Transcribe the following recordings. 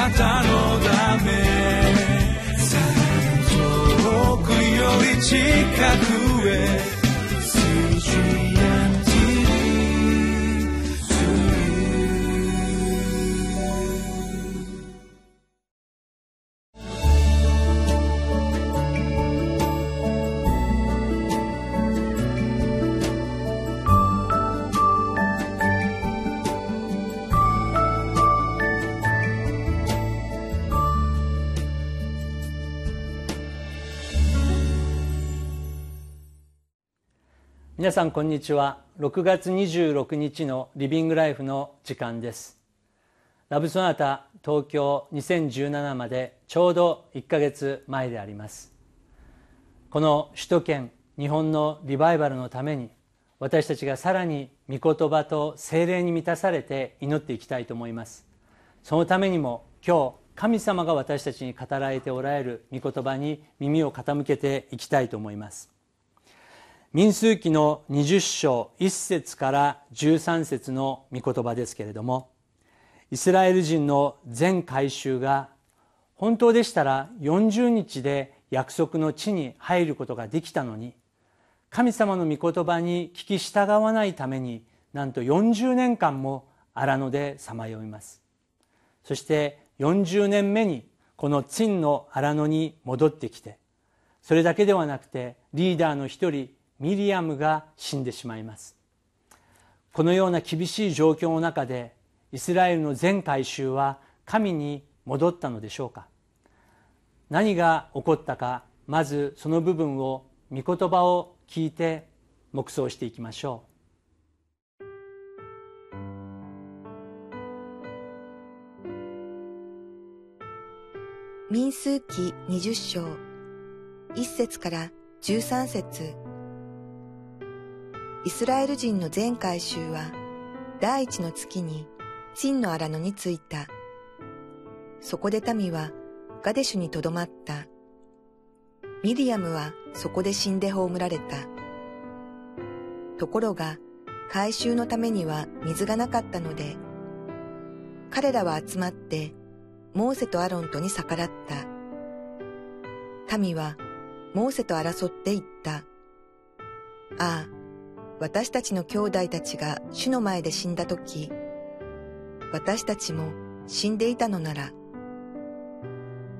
なたのため。遠くより近くへ。皆さんこんにちは。6月26日のリビングライフの時間です。ラブソナタ東京2017までちょうど1ヶ月前であります。この首都圏日本のリバイバルのために私たちがさらに御言葉と精霊に満たされて祈っていきたいと思います。そのためにも今日神様が私たちに語られておられる御言葉に耳を傾けていきたいと思います。民数記の20章1節から13節の御言葉ですけれどもイスラエル人の全改宗が本当でしたら40日で約束の地に入ることができたのに神様の御言葉に聞き従わないためになんと40年間も荒野でさまよいます。そして40年目にこのツンの荒野に戻ってきてそれだけではなくてリーダーの一人ミリアムが死んでしまいます。このような厳しい状況の中でイスラエルの全改宗は神に戻ったのでしょうか。何が起こったかまずその部分を御言葉を聞いて黙想していきましょう。民数記20章1節から13節。イスラエル人の全回収は、第一の月に、チンの荒野に着いた。そこで民は、ガデシュにとどまった。ミリアムはそこで死んで葬られた。ところが、回収のためには水がなかったので、彼らは集まって、モーセとアロンとに逆らった。民は、モーセと争って言った。ああ、私たちの兄弟たちが主の前で死んだ時、私たちも死んでいたのなら、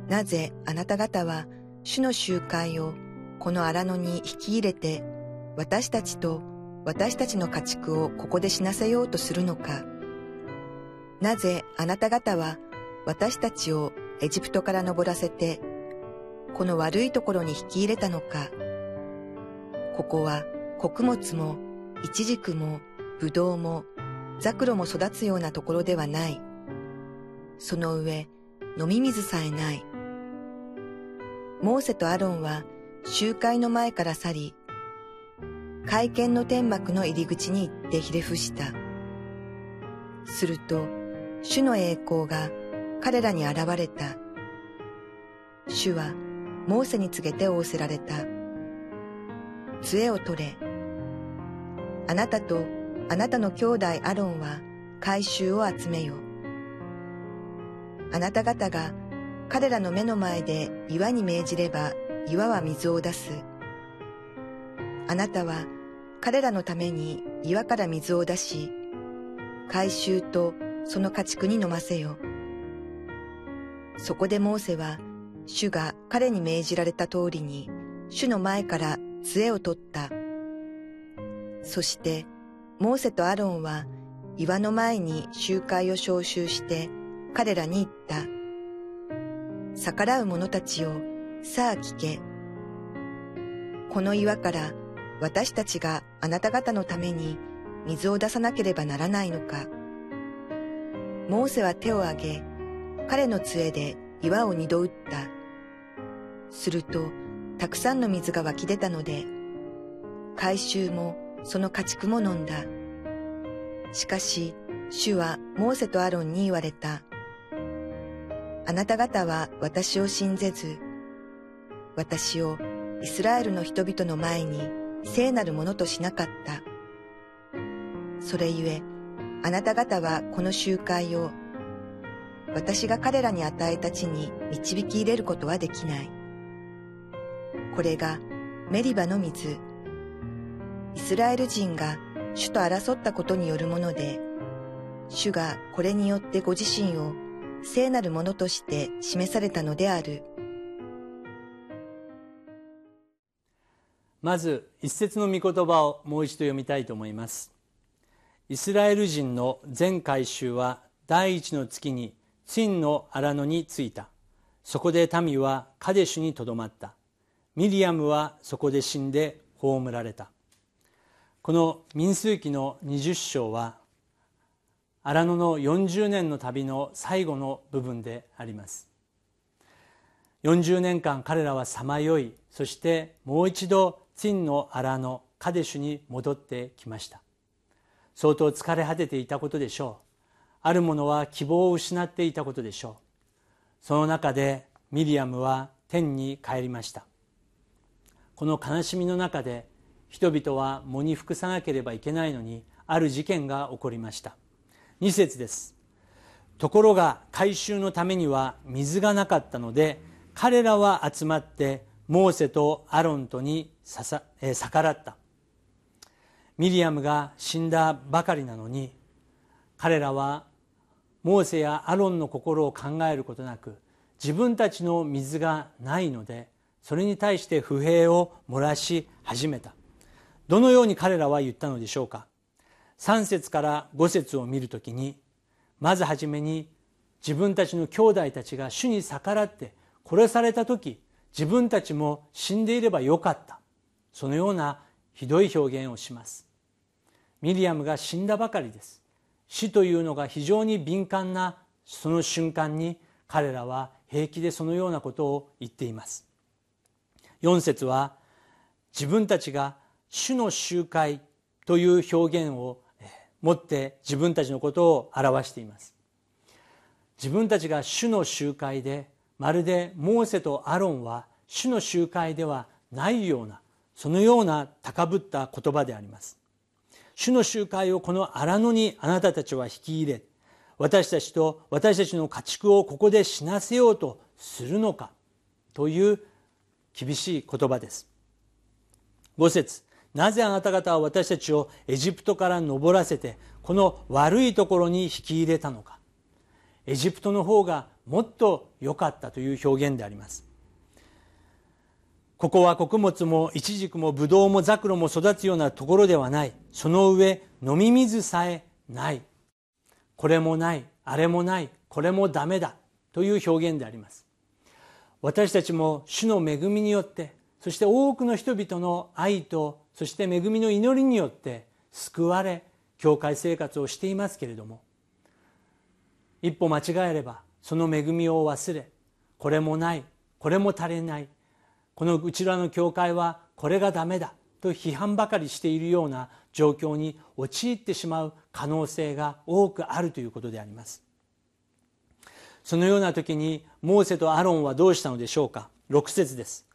なぜあなた方は主の集会をこの荒野に引き入れて、私たちと私たちの家畜をここで死なせようとするのか。なぜあなた方は私たちをエジプトから登らせて、この悪いところに引き入れたのか。ここは穀物もイチジクもブドウもザクロも育つようなところではない。その上、飲み水さえない。モーセとアロンは集会の前から去り、会見の天幕の入り口に行ってひれ伏した。すると、主の栄光が彼らに現れた。主はモーセに告げて仰せられた。杖を取れ、あなたとあなたの兄弟アロンは回収を集めよ。あなた方が彼らの目の前で岩に命じれば岩は水を出す。あなたは彼らのために岩から水を出し、回収とその家畜に飲ませよ。そこでモーセは主が彼に命じられた通りに主の前から杖を取った。そして、モーセとアロンは岩の前に集会を召集して彼らに言った。逆らう者たちを、さあ聞け。この岩から私たちがあなた方のために水を出さなければならないのか。モーセは手を挙げ、彼の杖で岩を二度打った。すると、たくさんの水が湧き出たので、回収もその家畜も飲んだ。しかし、主はモーセとアロンに言われた。あなた方は私を信ぜず、私をイスラエルの人々の前に聖なるものとしなかった。それゆえ、あなた方はこの集会を、私が彼らに与えた地に導き入れることはできない。これがメリバの水。イスラエル人が主と争ったことによるもので、主がこれによってご自身を聖なるものとして示されたのである。まず一節の御言葉をもう一度読みたいと思います。イスラエル人の全改宗は第一の月にツインの荒野に着いた。そこで民はカデシュにとどまった。ミリアムはそこで死んで葬られた。この民数記の20章は荒野の40年の旅の最後の部分であります。40年間彼らはさまよいそしてもう一度ツンの荒野カデシュに戻ってきました。相当疲れ果てていたことでしょう。ある者は希望を失っていたことでしょう。その中でミリアムは天に帰りました。この悲しみの中で人々は喪に服さなければいけないのにある事件が起こりました。2節です。ところが回収のためには水がなかったので彼らは集まってモーセとアロンとに逆らった。ミリアムが死んだばかりなのに彼らはモーセやアロンの心を考えることなく自分たちの水がないのでそれに対して不平を漏らし始めた。どのように彼らは言ったのでしょうか？3節から5節を見るときにまずはじめに自分たちの兄弟たちが主に逆らって殺された時自分たちも死んでいればよかった。そのようなひどい表現をします。ミリアムが死んだばかりです。死というのが非常に敏感なその瞬間に彼らは平気でそのようなことを言っています。4節は自分たちが主の集会という表現を持って自分たちのことを表しています。自分たちが主の集会でまるでモーセとアロンは主の集会ではないようなそのような高ぶった言葉であります。主の集会をこの荒野にあなたたちは引き入れ私たちと私たちの家畜をここで死なせようとするのかという厳しい言葉です。5節。なぜあなた方は私たちをエジプトから登らせてこの悪いところに引き入れたのか。エジプトの方がもっと良かったという表現であります。ここは穀物もイチジクもブドウもザクロも育つようなところではない。その上飲み水さえない。これもない。あれもない。これもダメだ。という表現であります。私たちも主の恵みによってそして多くの人々の愛とそして恵みの祈りによって救われ教会生活をしていますけれども一歩間違えればその恵みを忘れこれもないこれも足りないこのうちらの教会はこれがダメだと批判ばかりしているような状況に陥ってしまう可能性が多くあるということであります。そのような時にモーセとアロンはどうしたのでしょうか？6節です。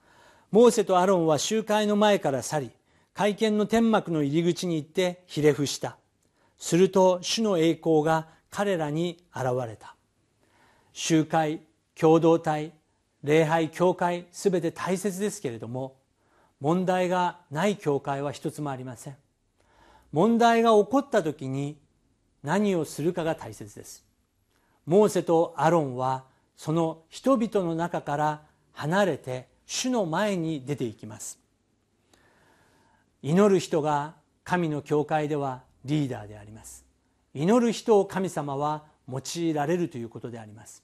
モーセとアロンは集会の前から去り会見の天幕の入り口に行ってひれ伏した。すると主の栄光が彼らに現れた。集会共同体礼拝教会すべて大切ですけれども問題がない教会は一つもありません。問題が起こった時に何をするかが大切です。モーセとアロンはその人々の中から離れて主の前に出ていきます。祈る人が神の教会ではリーダーであります。祈る人を神様は用いられるということであります。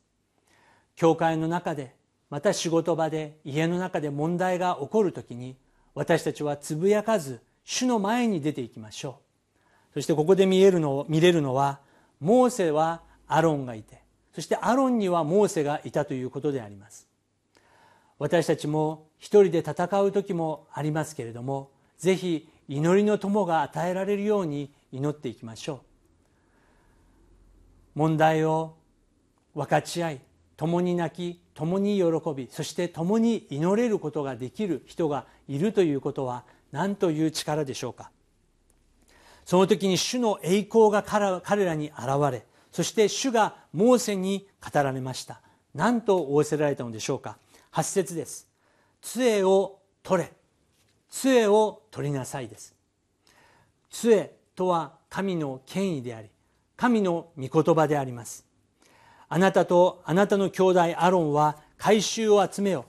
教会の中でまた仕事場で家の中で問題が起こる時に私たちはつぶやかず主の前に出ていきましょう。そしてここで見えるの見れるのはモーセはアロンがいてそしてアロンにはモーセがいたということであります。私たちも一人で戦う時もありますけれどもぜひ祈りの友が与えられるように祈っていきましょう。問題を分かち合い共に泣き共に喜びそして共に祈れることができる人がいるということは何という力でしょうか。その時に主の栄光が彼らに現れそして主がモーセに語られました。何と仰せられたのでしょうか。8節です。杖を取れ。杖を取りなさいです。杖とは神の権威であり神の御言葉であります。あなたとあなたの兄弟アロンは回収を集めよ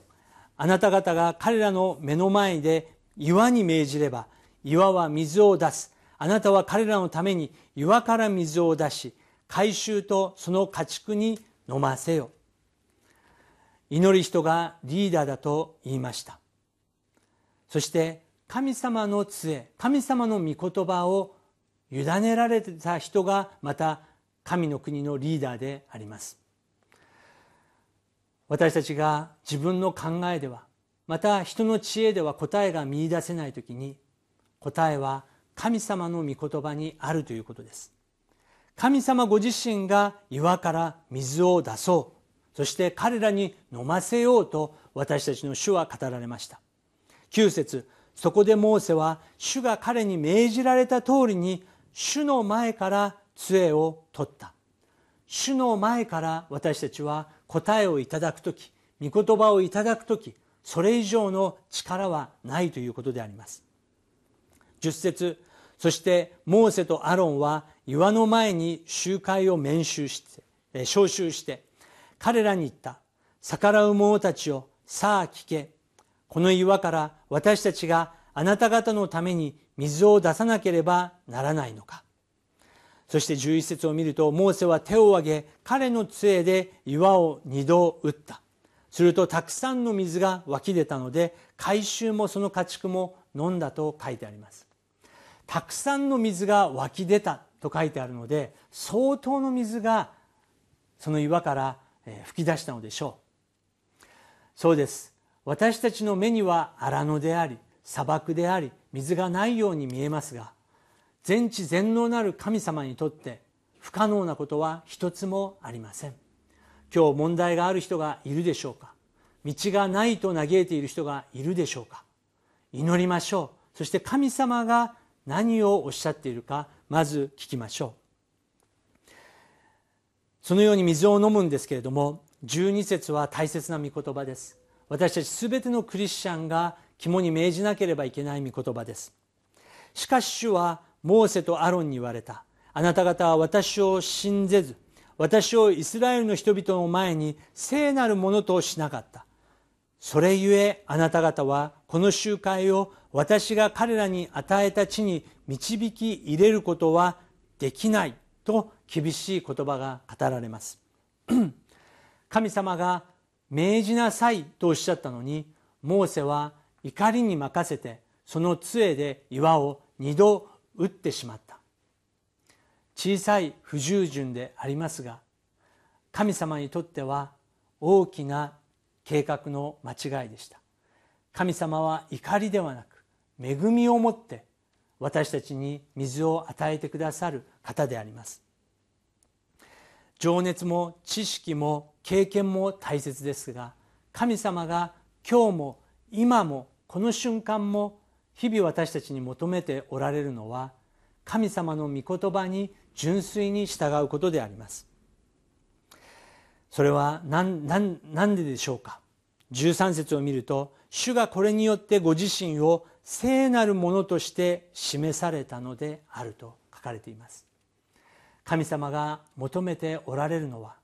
あなた方が彼らの目の前で岩に命じれば岩は水を出す。あなたは彼らのために岩から水を出し回収とその家畜に飲ませよ祈り人がリーダーだと言いました。そして神様の杖神様の御言葉を委ねられた人がまた神の国のリーダーであります。私たちが自分の考えではまた人の知恵では答えが見いだせない時に答えは神様の御言葉にあるということです。神様ご自身が岩から水を出そう。そして彼らに飲ませようと私たちの主は語られました。9節。そこでモーセは主が彼に命じられた通りに主の前から杖を取った。主の前から私たちは答えをいただく時御言葉をいただく時それ以上の力はないということであります。10節。そしてモーセとアロンは岩の前に集会を免集して招集して彼らに言った逆らう者たちをさあ聞け。この岩から私たちがあなた方のために水を出さなければならないのか。そして11節を見るとモーセは手を挙げ彼の杖で岩を二度打った。するとたくさんの水が湧き出たので回収もその家畜も飲んだと書いてあります。たくさんの水が湧き出たと書いてあるので相当の水がその岩から噴き出したのでしょう。そうです。私たちの目には荒野であり砂漠であり水がないように見えますが全知全能なる神様にとって不可能なことは一つもありません。今日問題がある人がいるでしょうか？道がないと嘆いている人がいるでしょうか？祈りましょう。そして神様が何をおっしゃっているかまず聞きましょう。そのように水を飲むんですけれども12節は大切な御言葉です。私たち全てのクリスチャンが肝に銘じなければいけない御言葉です。しかし主はモーセとアロンに言われた。あなた方は私を信ぜず私をイスラエルの人々の前に聖なるものとしなかった。それゆえあなた方はこの集会を私が彼らに与えた地に導き入れることはできないと厳しい言葉が語られます。神様が命じなさいとおっしゃったのにモーセは怒りに任せてその杖で岩を二度打ってしまった。小さい不従順でありますが神様にとっては大きな計画の間違いでした。神様は怒りではなく恵みをもって私たちに水を与えてくださる方であります。情熱も知識も経験も大切ですが神様が今日も今もこの瞬間も日々私たちに求めておられるのは神様の御言葉に純粋に従うことであります。それは何何ででしょうか？13節を見ると主がこれによってご自身を聖なるものとして示されたのであると書かれています。神様が求めておられるのは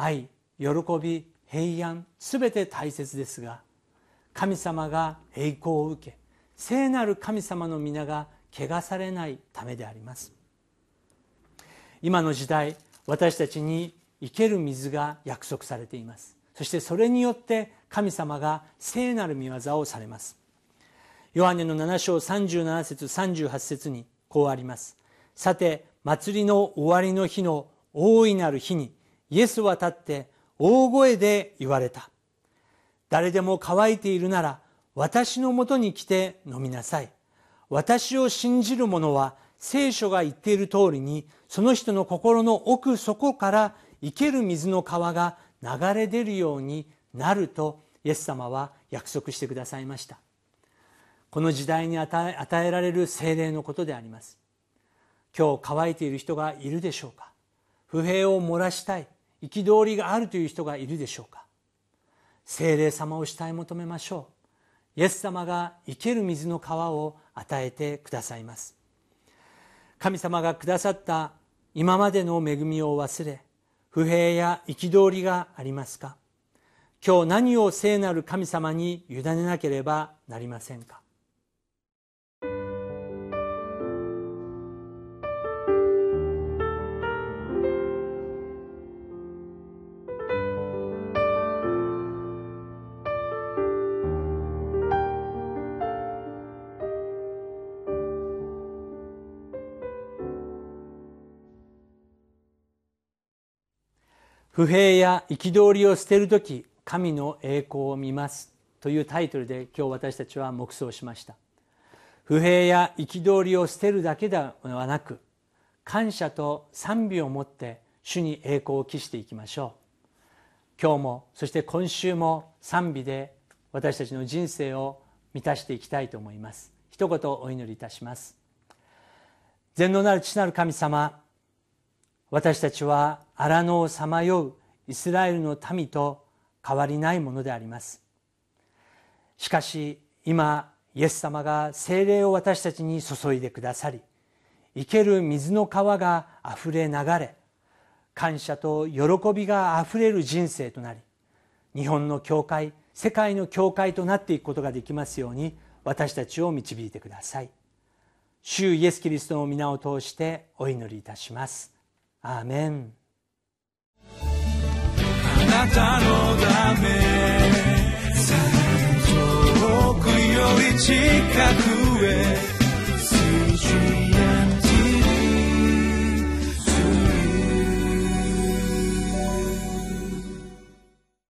愛喜び平安すべて大切ですが神様が栄光を受け聖なる神様の皆が汚されないためであります。今の時代私たちに生ける水が約束されています。そしてそれによって神様が聖なる御業をされます。ヨハネの7章37節38節にこうあります。さて祭りの終わりの日の大いなる日にイエスは立って大声で言われた。誰でも乾いているなら私のもとに来て飲みなさい。私を信じる者は聖書が言っている通りにその人の心の奥底から生ける水の川が流れ出るようになるとイエス様は約束してくださいました。この時代に与え与えられる精霊のことであります。今日乾いている人がいるでしょうか？不平を漏らしたい。憤りがあるという人がいるでしょうか？精霊様を慕い求めましょう。イエス様が生ける水の川を与えてくださいます。神様がくださった今までの恵みを忘れ不平や憤りがありますか？今日何を聖なる神様に委ねなければなりませんか？不平や憤りを捨てる時神の栄光を見ます。というタイトルで今日私たちは黙想しました。不平や憤りを捨てるだけではなく感謝と賛美を持って主に栄光を期していきましょう。今日もそして今週も賛美で私たちの人生を満たしていきたいと思います。一言お祈りいたします。全能なる父なる神様私たちは荒野をさまようイスラエルの民と変わりないものであります。しかし今イエス様が精霊を私たちに注いでくださり生ける水の川があふれ流れ感謝と喜びがあふれる人生となり日本の教会世界の教会となっていくことができますように私たちを導いてください。主イエス・キリストの皆を通してお祈りいたします。アーメン。なたのため。遠くより近くへ。